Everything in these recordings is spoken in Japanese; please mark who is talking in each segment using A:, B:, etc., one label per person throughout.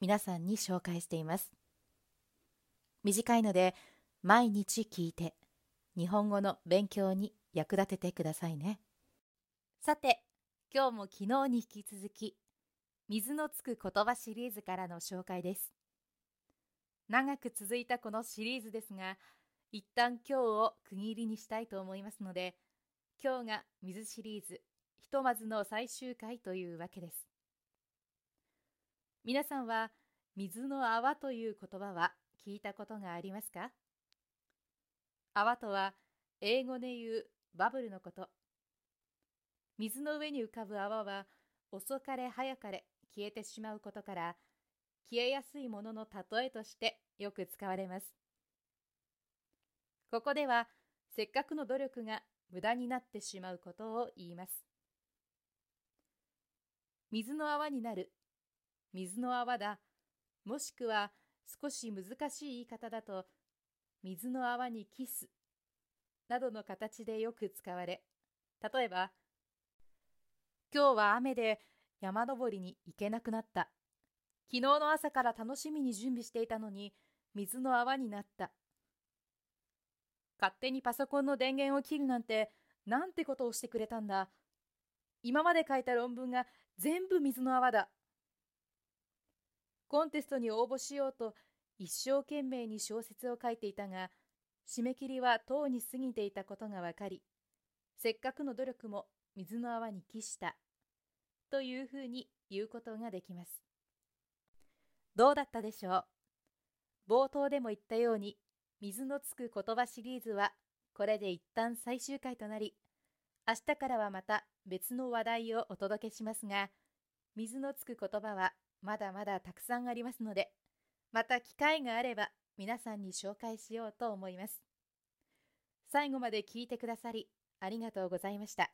A: 皆さんに紹介しています。短いので毎日聞いて日本語の勉強に役立ててくださいね。さて今日も昨日に引き続き水のつく言葉シリーズからの紹介です。長く続いたこのシリーズですが一旦今日を区切りにしたいと思いますので今日が水シリーズひとまずの最終回というわけです。皆さんは水の泡という言葉は聞いたことがありますか？泡とは英語で言うバブルのこと。水の上に浮かぶ泡は遅かれ早かれ消えてしまうことから消えやすいものの例えとしてよく使われます。ここではせっかくの努力が無駄になってしまうことを言います。水の泡になる水の泡だ、もしくは少し難しい言い方だと、水の泡にキスなどの形でよく使われ、例えば、今日は雨で山登りに行けなくなった。昨日の朝から楽しみに準備していたのに水の泡になった。勝手にパソコンの電源を切るなんてなんてことをしてくれたんだ。今まで書いた論文が全部水の泡だ。コンテストに応募しようと一生懸命に小説を書いていたが、締め切りはとうに過ぎていたことがわかり、せっかくの努力も水の泡に帰した、というふうに言うことができます。どうだったでしょう？冒頭でも言ったように、水のつく言葉シリーズはこれで一旦最終回となり、明日からはまた別の話題をお届けしますが、水のつく言葉はまだまだたくさんありますので、また機会があれば皆さんに紹介しようと思います。最後まで聞いてくださりありがとうございました。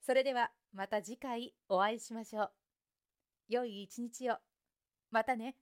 A: それではまた次回お会いしましょう。良い一日を。またね。